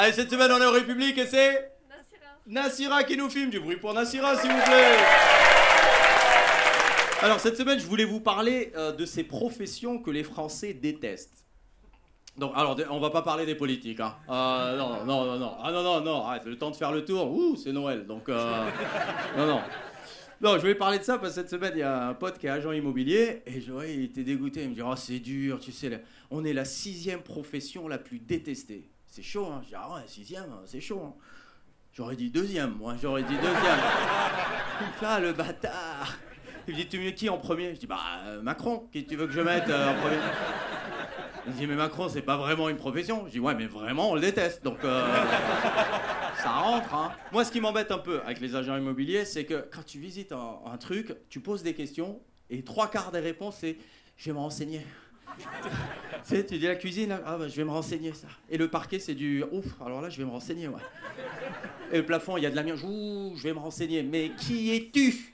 Allez, cette semaine, on est en République et c'est Nassira qui nous filme. Du bruit pour Nassira, s'il vous plaît. Alors, cette semaine, je voulais vous parler euh, de ces professions que les Français détestent. Donc, alors, on va pas parler des politiques, hein. Euh, non, non, non, non. Ah non, non, non, arrête, le temps de faire le tour. Ouh, c'est Noël, donc... euh, non, non. Non, je voulais parler de ça parce que cette semaine, il y a un pote qui est agent immobilier et je vois, il était dégoûté. Il me dit Oh, c'est dur, tu sais, on est la sixième profession la plus détestée. C'est chaud, hein. Je dis Ah ouais, sixième, c'est chaud. hein. J'aurais dit deuxième, moi, j'aurais dit deuxième. Fait Ah, le bâtard Il me dit Tu mets qui en premier? Je dis Bah, euh, Macron, qui tu veux que je mette euh, en premier? Il me dit Mais Macron, c'est pas vraiment une profession. Je dis Ouais, mais vraiment, on le déteste. Donc. euh, ça rentre, hein. Moi, ce qui m'embête un peu avec les agents immobiliers, c'est que quand tu visites un, un truc, tu poses des questions et trois quarts des réponses, c'est je vais me renseigner. tu sais, tu dis la cuisine, ah bah, je vais me renseigner ça. Et le parquet, c'est du ouf, alors là, je vais me renseigner, ouais. Et le plafond, il y a de l'amiante, ouh, je vais me renseigner. Mais qui es-tu?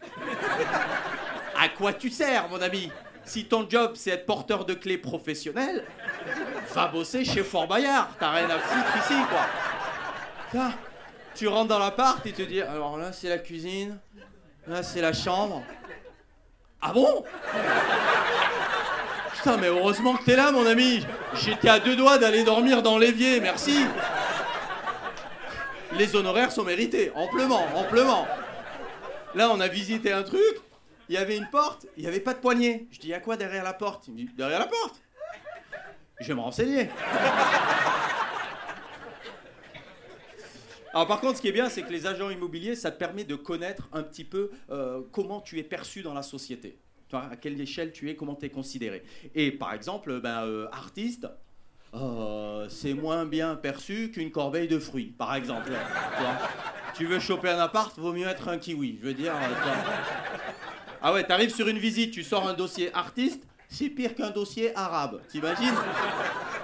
À quoi tu sers, mon ami? Si ton job, c'est être porteur de clés professionnel, va bosser chez Fort Bayard. T'as rien à foutre ici, quoi. Tiens, tu rentres dans l'appart et te dis alors là c'est la cuisine, là c'est la chambre. Ah bon? Mais heureusement que t'es là mon ami. J'étais à deux doigts d'aller dormir dans l'évier, merci. Les honoraires sont mérités, amplement, amplement. Là on a visité un truc, il y avait une porte, il n'y avait pas de poignée. Je dis à quoi derrière la porte? Il me dit derrière la porte. Je vais me renseigner. Alors par contre, ce qui est bien, c'est que les agents immobiliers, ça te permet de connaître un petit peu euh, comment tu es perçu dans la société. À quelle échelle tu es, comment tu es considéré. Et par exemple, ben, euh, artiste, euh, c'est moins bien perçu qu'une corbeille de fruits, par exemple. Tu, veux choper un appart, vaut mieux être un kiwi. Je veux dire. euh. Ah ouais, t'arrives sur une visite, tu sors un dossier artiste, c'est pire qu'un dossier arabe. T'imagines?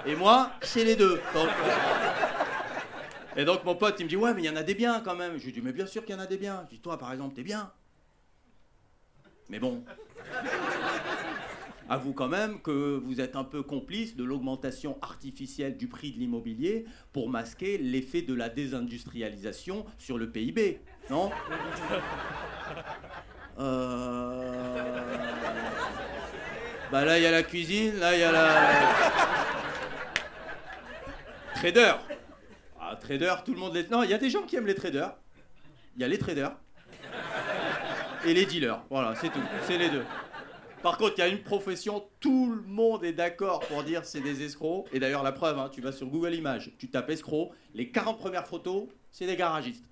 Et moi, c'est les deux. Et donc mon pote, il me dit ouais mais il y en a des biens quand même. Je lui dis mais bien sûr qu'il y en a des biens. Je dis toi par exemple t'es bien. Mais bon. Avoue quand même que vous êtes un peu complice de l'augmentation artificielle du prix de l'immobilier pour masquer l'effet de la désindustrialisation sur le PIB, non? Euh... Bah là il y a la cuisine, là il y a la... Trader. Ah, trader, tout le monde les. Non, il y a des gens qui aiment les traders. Il y a les traders. Et les dealers. Voilà, c'est tout. C'est les deux. Par contre, il y a une profession, tout le monde est d'accord pour dire c'est des escrocs. Et d'ailleurs, la preuve, hein, tu vas sur Google Images, tu tapes escroc, les 40 premières photos, c'est des garagistes.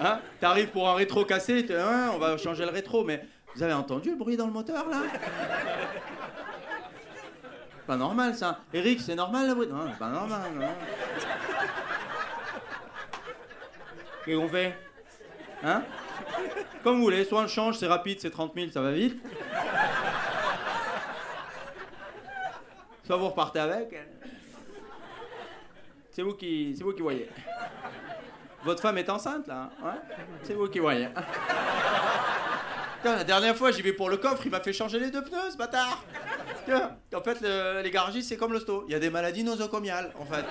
Hein T'arrives pour un rétro cassé, hein, on va changer le rétro, mais vous avez entendu le bruit dans le moteur là? Pas normal ça. Eric, c'est normal le bruit? Non, c'est pas normal. Qu'est-ce qu'on fait? Hein Comme vous voulez, soit on change, c'est rapide, c'est 30 000, ça va vite. Soit vous repartez avec. C'est vous qui, voyez. Votre femme est enceinte là, hein C'est vous qui voyez. La dernière fois, j'y vais pour le coffre, il m'a fait changer les deux pneus, ce bâtard. En fait, le- les garagistes, c'est comme l'hosto. Il y a des maladies nosocomiales, en fait.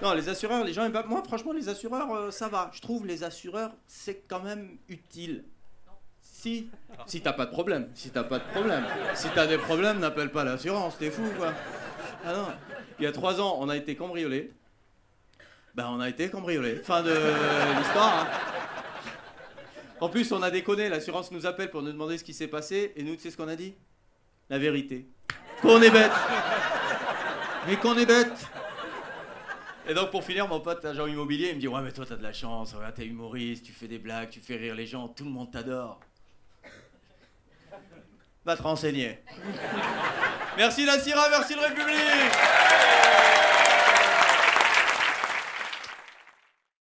Non, les assureurs, les gens aiment pas. Moi, franchement, les assureurs, euh, ça va. Je trouve les assureurs, c'est quand même utile. Si, si t'as pas de problème. Si t'as pas de problème. Si t'as des problèmes, n'appelle pas l'assurance, t'es fou, quoi. Ah non. Il y a trois ans, on a été cambriolé. Ben, on a été cambriolé. Fin de l'histoire. hein. En plus, on a déconné. L'assurance nous appelle pour nous demander ce qui s'est passé. Et nous, tu sais ce qu'on a dit? La vérité. Qu'on est bête. Mais qu'on est bête. Et donc, pour finir, mon pote agent immobilier, il me dit Ouais, mais toi, t'as de la chance. Regarde, t'es humoriste, tu fais des blagues, tu fais rire les gens, tout le monde t'adore. Va te renseigner. Merci la merci le République